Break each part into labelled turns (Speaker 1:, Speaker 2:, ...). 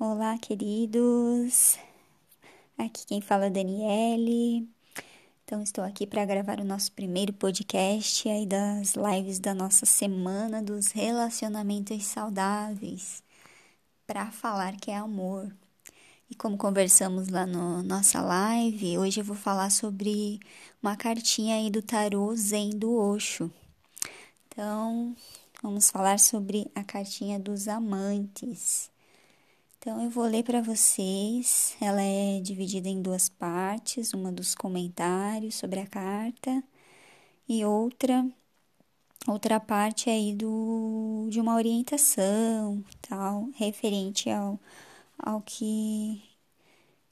Speaker 1: Olá, queridos. Aqui quem fala é Daniele. Então, estou aqui para gravar o nosso primeiro podcast aí das lives da nossa semana dos relacionamentos saudáveis, para falar que é amor. E como conversamos lá no nossa live, hoje eu vou falar sobre uma cartinha aí do tarô Zen do Osho. Então, vamos falar sobre a cartinha dos amantes. Então eu vou ler para vocês. Ela é dividida em duas partes, uma dos comentários sobre a carta e outra outra parte aí do de uma orientação, tal, referente ao ao que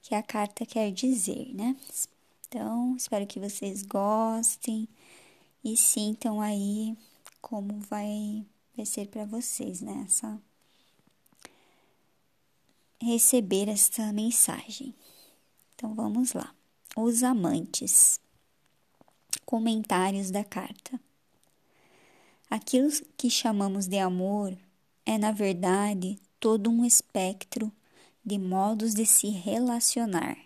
Speaker 1: que a carta quer dizer, né? Então, espero que vocês gostem e sintam aí como vai, vai ser para vocês, né? Receber esta mensagem. Então vamos lá. Os amantes. Comentários da carta. Aquilo que chamamos de amor é, na verdade, todo um espectro de modos de se relacionar,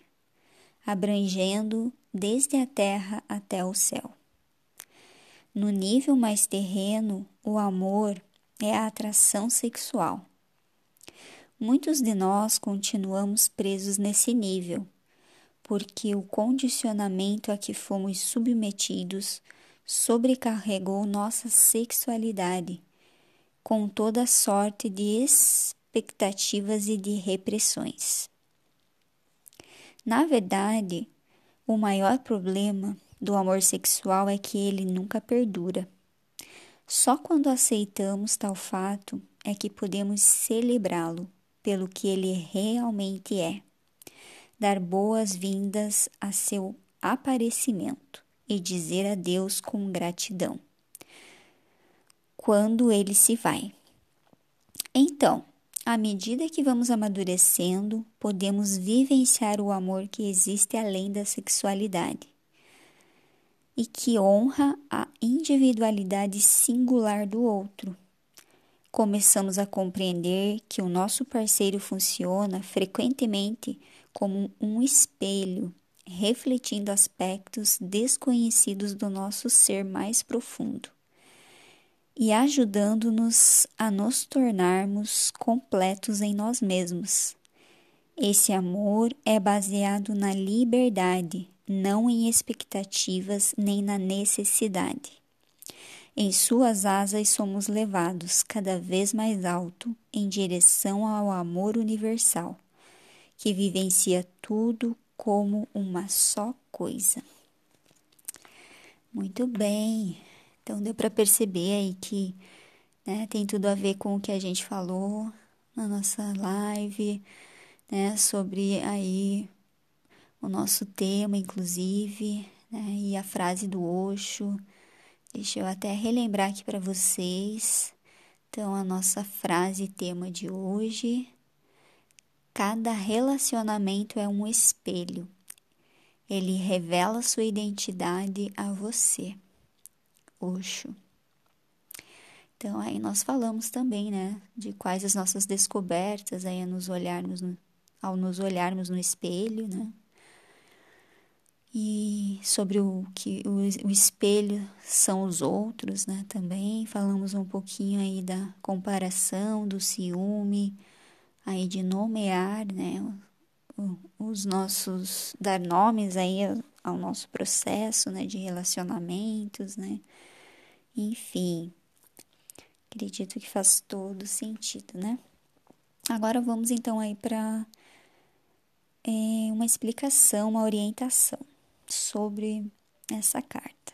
Speaker 1: abrangendo desde a terra até o céu. No nível mais terreno, o amor é a atração sexual Muitos de nós continuamos presos nesse nível, porque o condicionamento a que fomos submetidos sobrecarregou nossa sexualidade, com toda sorte de expectativas e de repressões. Na verdade, o maior problema do amor sexual é que ele nunca perdura. Só quando aceitamos tal fato é que podemos celebrá-lo pelo que ele realmente é, dar boas-vindas a seu aparecimento e dizer adeus com gratidão. Quando ele se vai. Então, à medida que vamos amadurecendo, podemos vivenciar o amor que existe além da sexualidade e que honra a individualidade singular do outro começamos a compreender que o nosso parceiro funciona frequentemente como um espelho, refletindo aspectos desconhecidos do nosso ser mais profundo e ajudando-nos a nos tornarmos completos em nós mesmos. Esse amor é baseado na liberdade, não em expectativas nem na necessidade. Em suas asas somos levados cada vez mais alto em direção ao amor universal, que vivencia tudo como uma só coisa. Muito bem, então deu para perceber aí que né, tem tudo a ver com o que a gente falou na nossa live, né, sobre aí o nosso tema, inclusive, né, e a frase do Osho Deixa eu até relembrar aqui para vocês. Então, a nossa frase tema de hoje: cada relacionamento é um espelho. Ele revela sua identidade a você. Oxo. Então, aí nós falamos também, né, de quais as nossas descobertas aí nos olharmos no, ao nos olharmos no espelho, né? E sobre o que o, o, espelho são os outros, né? Também falamos um pouquinho aí da comparação, do ciúme, aí de nomear, né? os nossos dar nomes aí ao nosso processo, né? De relacionamentos, né? Enfim, acredito que faz todo sentido, né? Agora vamos então aí para é, uma explicação, uma orientação sobre essa carta.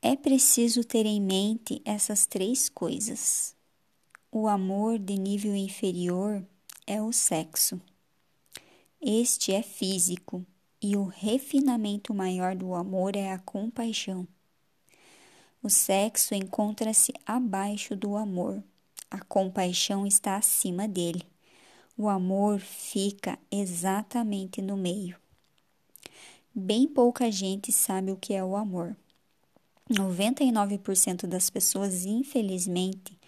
Speaker 1: É preciso ter em mente essas três coisas. O amor de nível inferior é o sexo. Este é físico e o refinamento maior do amor é a compaixão. O sexo encontra-se abaixo do amor, a compaixão está acima dele. O amor fica exatamente no meio. Bem pouca gente sabe o que é o amor. 99% das pessoas, infelizmente,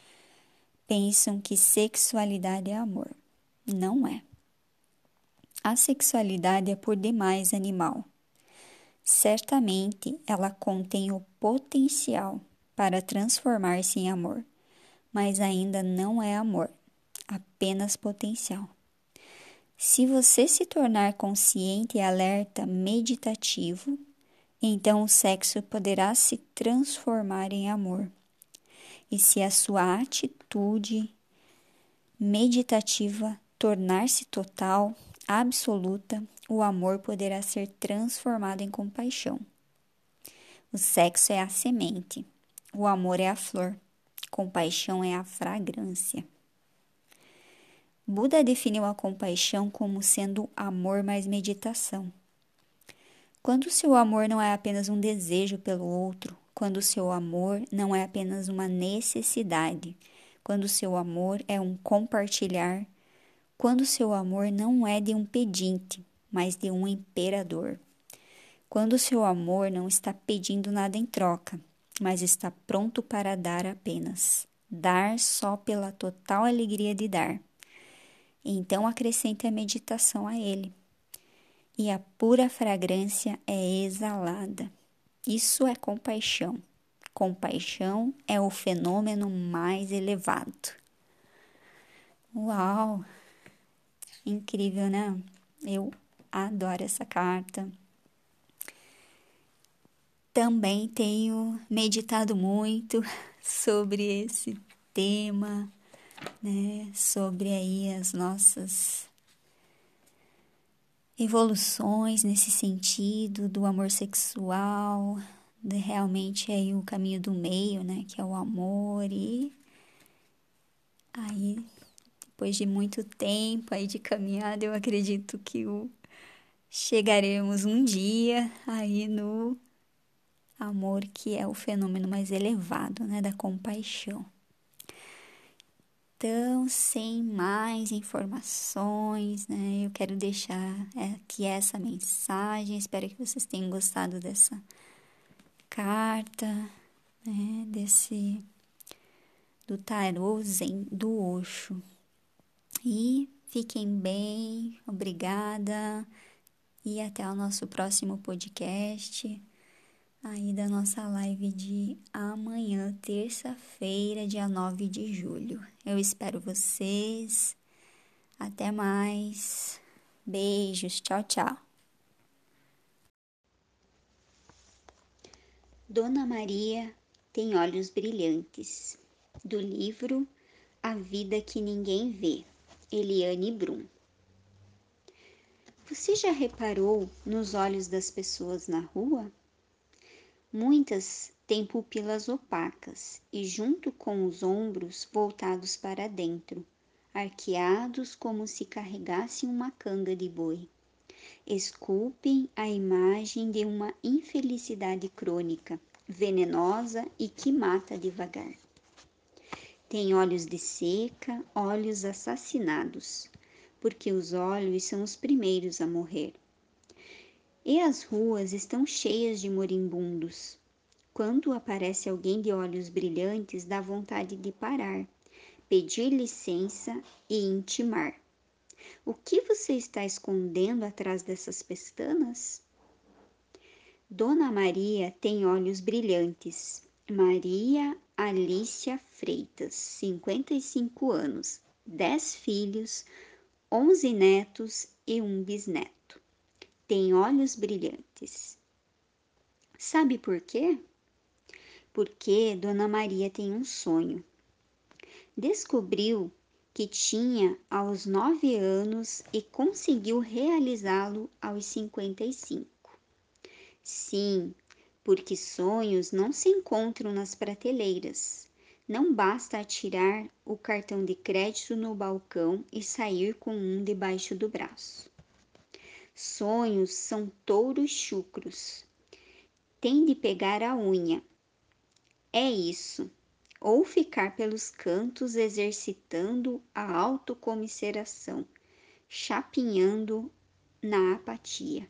Speaker 1: pensam que sexualidade é amor. Não é. A sexualidade é por demais animal. Certamente ela contém o potencial para transformar-se em amor, mas ainda não é amor, apenas potencial. Se você se tornar consciente e alerta meditativo, então o sexo poderá se transformar em amor. E se a sua atitude meditativa tornar-se total, absoluta, o amor poderá ser transformado em compaixão. O sexo é a semente, o amor é a flor, compaixão é a fragrância. Buda definiu a compaixão como sendo amor mais meditação. Quando o seu amor não é apenas um desejo pelo outro, quando o seu amor não é apenas uma necessidade, quando o seu amor é um compartilhar, quando o seu amor não é de um pedinte, mas de um imperador. Quando o seu amor não está pedindo nada em troca, mas está pronto para dar apenas. Dar só pela total alegria de dar. Então acrescente a meditação a ele. E a pura fragrância é exalada. Isso é compaixão. Compaixão é o fenômeno mais elevado. Uau! Incrível, né? Eu adoro essa carta. Também tenho meditado muito sobre esse tema né, sobre aí as nossas evoluções nesse sentido do amor sexual, de realmente aí o caminho do meio, né, que é o amor e aí depois de muito tempo aí de caminhada, eu acredito que o chegaremos um dia aí no amor que é o fenômeno mais elevado, né, da compaixão. Então, sem mais informações, né, eu quero deixar aqui essa mensagem. Espero que vocês tenham gostado dessa carta, né, desse do tarô zen do Osho. E fiquem bem, obrigada e até o nosso próximo podcast aí da nossa live de amanhã, terça-feira, dia 9 de julho. Eu espero vocês. Até mais. Beijos. Tchau, tchau.
Speaker 2: Dona Maria tem olhos brilhantes. Do livro A Vida que Ninguém Vê, Eliane Brum. Você já reparou nos olhos das pessoas na rua? Muitas têm pupilas opacas e, junto com os ombros voltados para dentro, arqueados como se carregassem uma canga de boi, esculpem a imagem de uma infelicidade crônica, venenosa e que mata devagar. Tem olhos de seca, olhos assassinados, porque os olhos são os primeiros a morrer e as ruas estão cheias de moribundos. Quando aparece alguém de olhos brilhantes, dá vontade de parar, pedir licença e intimar. O que você está escondendo atrás dessas pestanas? Dona Maria tem olhos brilhantes. Maria Alicia Freitas, 55 anos, 10 filhos, 11 netos e um bisneto tem olhos brilhantes. Sabe por quê? Porque Dona Maria tem um sonho. Descobriu que tinha aos nove anos e conseguiu realizá-lo aos cinquenta e cinco. Sim, porque sonhos não se encontram nas prateleiras. Não basta atirar o cartão de crédito no balcão e sair com um debaixo do braço. Sonhos são touros chucros. Tem de pegar a unha. É isso. Ou ficar pelos cantos exercitando a autocomiseração, chapinhando na apatia.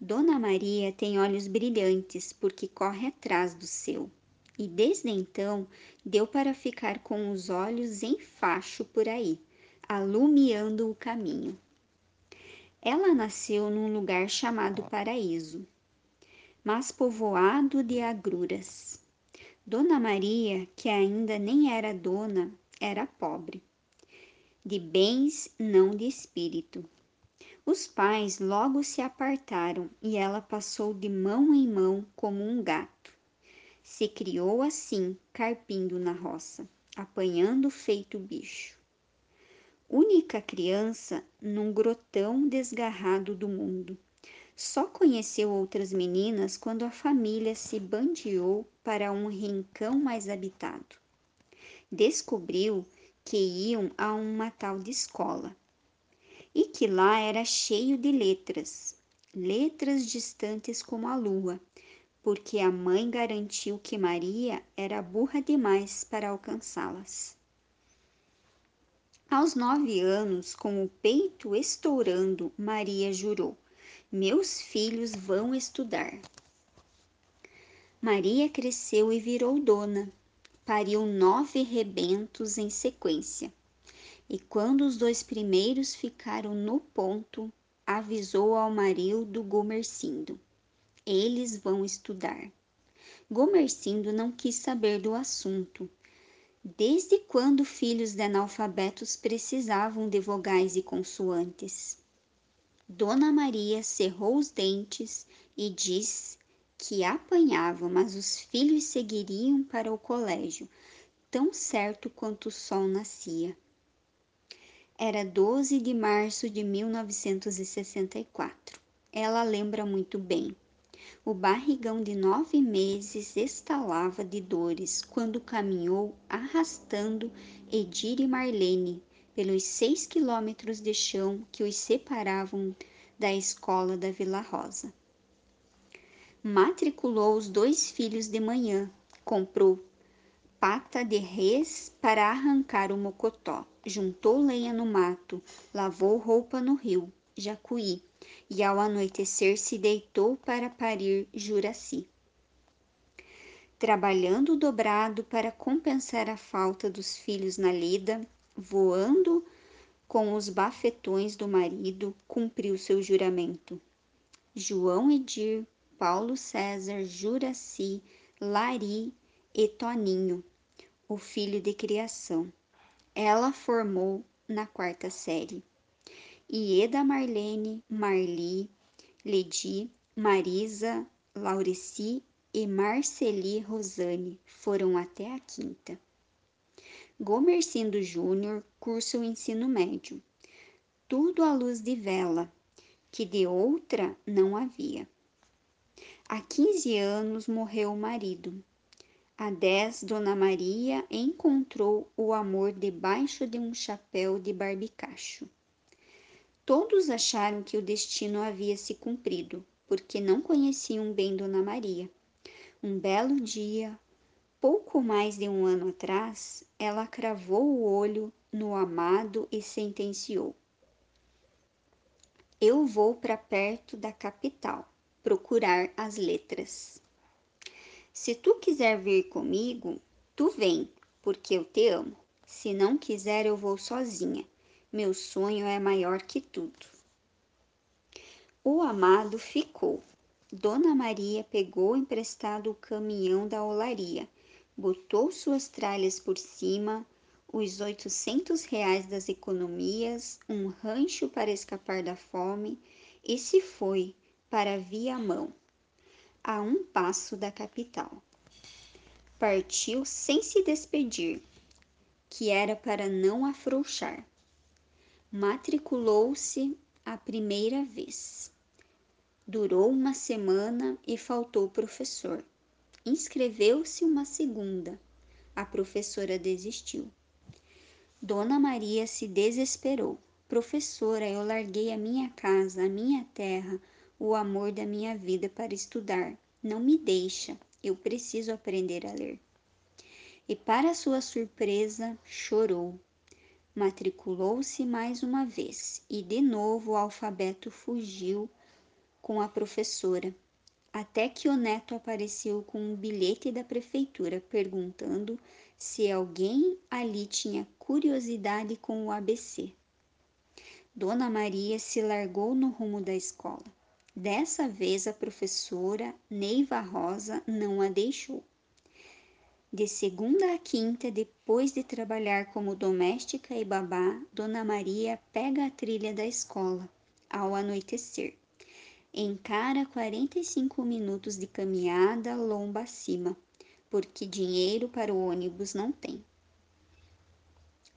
Speaker 2: Dona Maria tem olhos brilhantes porque corre atrás do seu. e desde então deu para ficar com os olhos em facho por aí, alumiando o caminho. Ela nasceu num lugar chamado Paraíso, mas povoado de agruras. Dona Maria, que ainda nem era dona, era pobre, de bens, não de espírito. Os pais logo se apartaram e ela passou de mão em mão como um gato. Se criou assim, carpindo na roça, apanhando feito bicho. Única criança num grotão desgarrado do mundo. Só conheceu outras meninas quando a família se bandeou para um rincão mais habitado. Descobriu que iam a uma tal de escola e que lá era cheio de letras, letras distantes como a lua, porque a mãe garantiu que Maria era burra demais para alcançá-las. Aos nove anos, com o peito estourando, Maria jurou: Meus filhos vão estudar. Maria cresceu e virou dona. Pariu nove rebentos em sequência e quando os dois primeiros ficaram no ponto, avisou ao marido Gomercindo. Eles vão estudar. Gomercindo não quis saber do assunto. Desde quando filhos de analfabetos precisavam de vogais e consoantes? Dona Maria cerrou os dentes e disse que apanhava, mas os filhos seguiriam para o colégio, tão certo quanto o sol nascia. Era 12 de março de 1964. Ela lembra muito bem. O barrigão de nove meses estalava de dores quando caminhou arrastando Edir e Marlene pelos seis quilômetros de chão que os separavam da escola da Vila Rosa. Matriculou os dois filhos de manhã, comprou pata de res para arrancar o mocotó, juntou lenha no mato, lavou roupa no rio, Jacuí, e ao anoitecer se deitou para parir Juraci. Trabalhando dobrado para compensar a falta dos filhos na lida, voando com os bafetões do marido, cumpriu seu juramento. João Edir, Paulo César, Juraci, Lari e Toninho, o filho de criação. Ela formou na quarta série. Ieda Marlene, Marli, Ledi, Marisa, Laureci e Marceli Rosane foram até a quinta. Gomercindo Júnior cursa o ensino médio. Tudo à luz de vela, que de outra não havia. Há 15 anos morreu o marido. Há 10, Dona Maria encontrou o amor debaixo de um chapéu de barbicacho. Todos acharam que o destino havia se cumprido, porque não conheciam bem Dona Maria. Um belo dia, pouco mais de um ano atrás, ela cravou o olho no amado e sentenciou: Eu vou para perto da capital procurar as letras. Se tu quiser vir comigo, tu vem, porque eu te amo. Se não quiser, eu vou sozinha. Meu sonho é maior que tudo. O amado ficou. Dona Maria pegou emprestado o caminhão da olaria, botou suas tralhas por cima, os oitocentos reais das economias, um rancho para escapar da fome e se foi para Viamão, a um passo da capital. Partiu sem se despedir, que era para não afrouxar. Matriculou-se a primeira vez. Durou uma semana e faltou professor. Inscreveu-se uma segunda. A professora desistiu. Dona Maria se desesperou. Professora, eu larguei a minha casa, a minha terra, o amor da minha vida para estudar. Não me deixa, eu preciso aprender a ler. E para sua surpresa, chorou. Matriculou-se mais uma vez e de novo o alfabeto fugiu com a professora. até que o neto apareceu com um bilhete da prefeitura perguntando se alguém ali tinha curiosidade com o ABC. Dona Maria se largou no rumo da escola. Dessa vez a professora Neiva Rosa não a deixou. De segunda a quinta, depois de trabalhar como doméstica e babá, Dona Maria pega a trilha da escola ao anoitecer. Encara 45 minutos de caminhada lomba acima, porque dinheiro para o ônibus não tem.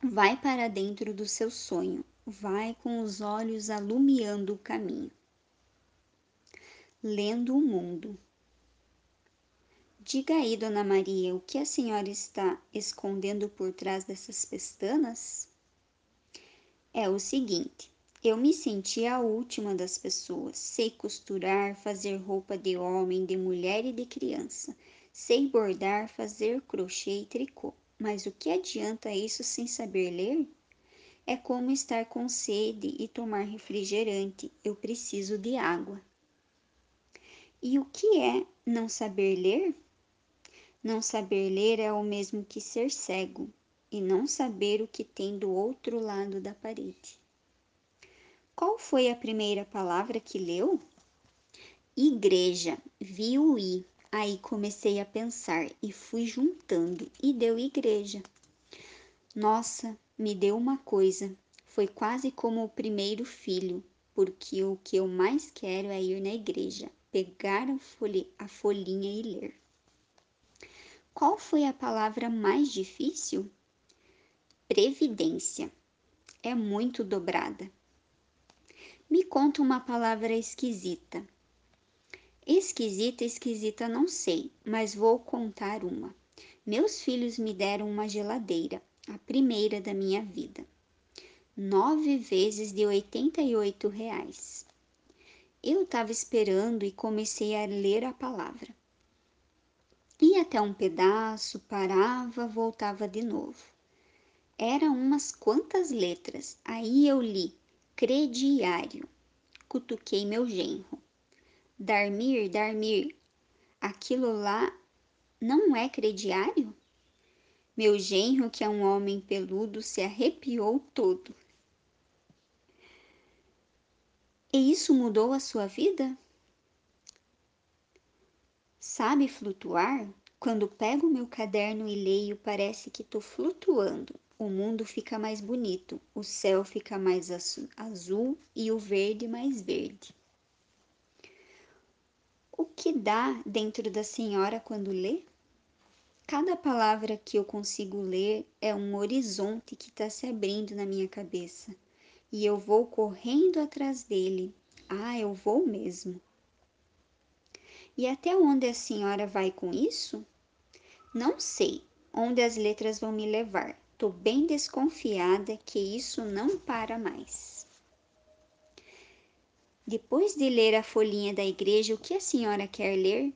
Speaker 2: Vai para dentro do seu sonho, vai com os olhos alumiando o caminho. Lendo o mundo. Diga aí, Dona Maria, o que a senhora está escondendo por trás dessas pestanas? É o seguinte: eu me senti a última das pessoas. Sei costurar, fazer roupa de homem, de mulher e de criança. Sei bordar, fazer crochê e tricô. Mas o que adianta isso sem saber ler? É como estar com sede e tomar refrigerante. Eu preciso de água. E o que é não saber ler? Não saber ler é o mesmo que ser cego e não saber o que tem do outro lado da parede. Qual foi a primeira palavra que leu? Igreja. Vi o i. Aí comecei a pensar e fui juntando e deu igreja. Nossa, me deu uma coisa. Foi quase como o primeiro filho, porque o que eu mais quero é ir na igreja, pegar a, folhinha e ler. Qual foi a palavra mais difícil? Previdência. É muito dobrada. Me conta uma palavra esquisita. Esquisita, esquisita, não sei, mas vou contar uma. Meus filhos me deram uma geladeira, a primeira da minha vida. Nove vezes de 88 reais. Eu estava esperando e comecei a ler a palavra. Até um pedaço, parava, voltava de novo. Era umas quantas letras. Aí eu li crediário. Cutuquei meu genro. Darmir, Darmir, aquilo lá não é crediário? Meu genro, que é um homem peludo, se arrepiou todo. E isso mudou a sua vida? Sabe flutuar? Quando pego meu caderno e leio, parece que estou flutuando. O mundo fica mais bonito, o céu fica mais azul e o verde mais verde. O que dá dentro da senhora quando lê? Cada palavra que eu consigo ler é um horizonte que está se abrindo na minha cabeça e eu vou correndo atrás dele. Ah, eu vou mesmo. E até onde a senhora vai com isso? Não sei onde as letras vão me levar. Tô bem desconfiada que isso não para mais. Depois de ler a folhinha da igreja, o que a senhora quer ler?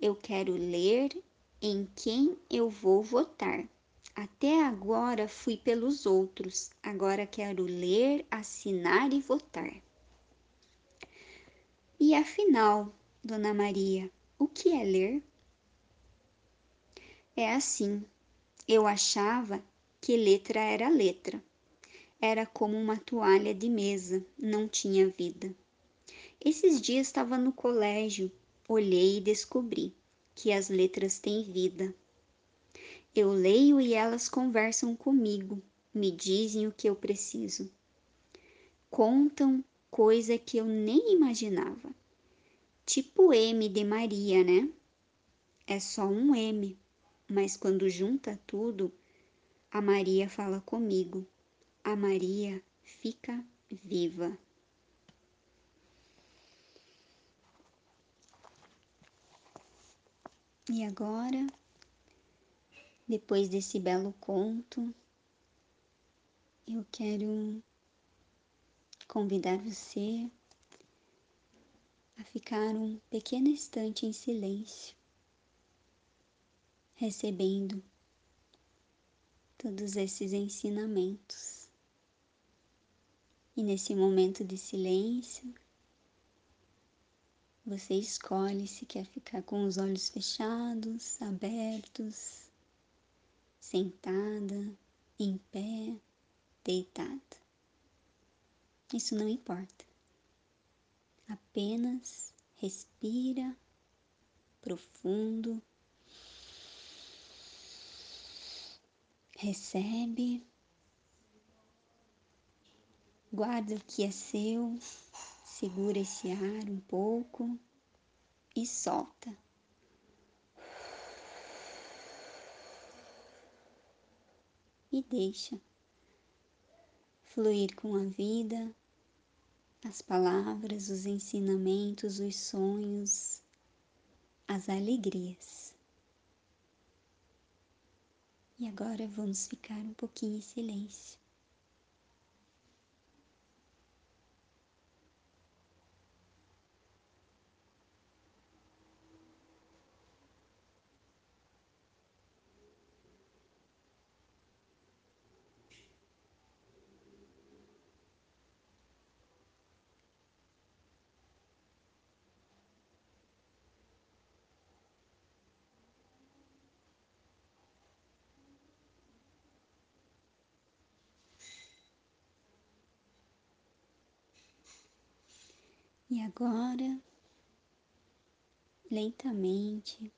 Speaker 2: Eu quero ler em quem eu vou votar. Até agora fui pelos outros, agora quero ler, assinar e votar. E afinal, Dona Maria, o que é ler? É assim, eu achava que letra era letra. Era como uma toalha de mesa, não tinha vida. Esses dias estava no colégio, olhei e descobri que as letras têm vida. Eu leio e elas conversam comigo, me dizem o que eu preciso. Contam coisa que eu nem imaginava. Tipo M de Maria, né? É só um M, mas quando junta tudo, a Maria fala comigo. A Maria fica viva. E agora, depois desse belo conto, eu quero convidar você a ficar um pequeno instante em silêncio, recebendo todos esses ensinamentos. E nesse momento de silêncio, Você escolhe se quer ficar com os olhos fechados, abertos, sentada, em pé, deitada. Isso não importa. Apenas respira profundo, recebe, guarda o que é seu, segura esse ar um pouco e solta. E deixa fluir com a vida, as palavras, os ensinamentos, os sonhos, as alegrias. E agora vamos ficar um pouquinho em silêncio. E agora, lentamente,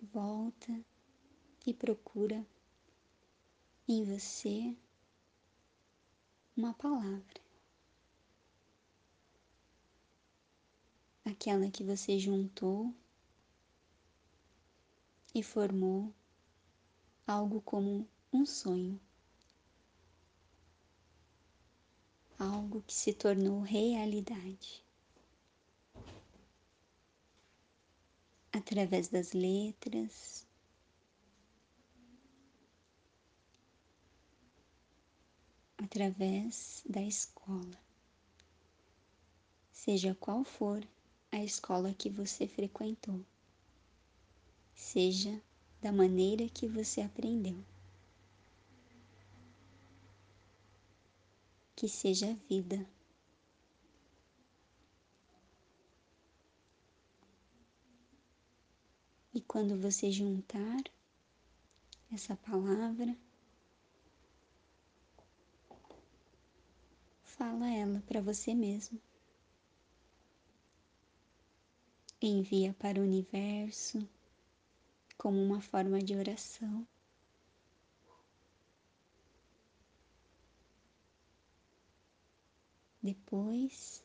Speaker 2: volta e procura em você uma palavra. Aquela que você juntou e formou algo como um sonho. Algo que se tornou realidade. Através das letras, através da escola. Seja qual for a escola que você frequentou, seja da maneira que você aprendeu. Que seja vida. E quando você juntar essa palavra, fala ela para você mesmo. Envia para o universo como uma forma de oração. Depois,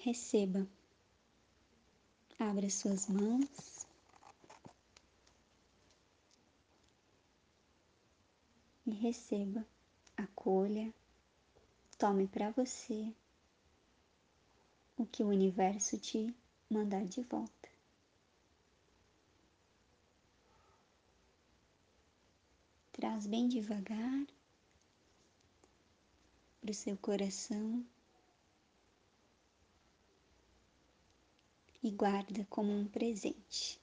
Speaker 2: receba, abra suas mãos. E receba, acolha, tome para você o que o universo te mandar de volta. Traz bem devagar para o seu coração e guarda como um presente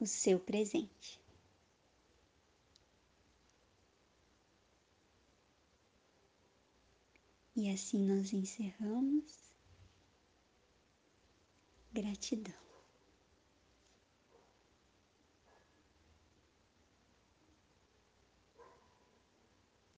Speaker 2: o seu presente. E assim nós encerramos. Gratidão.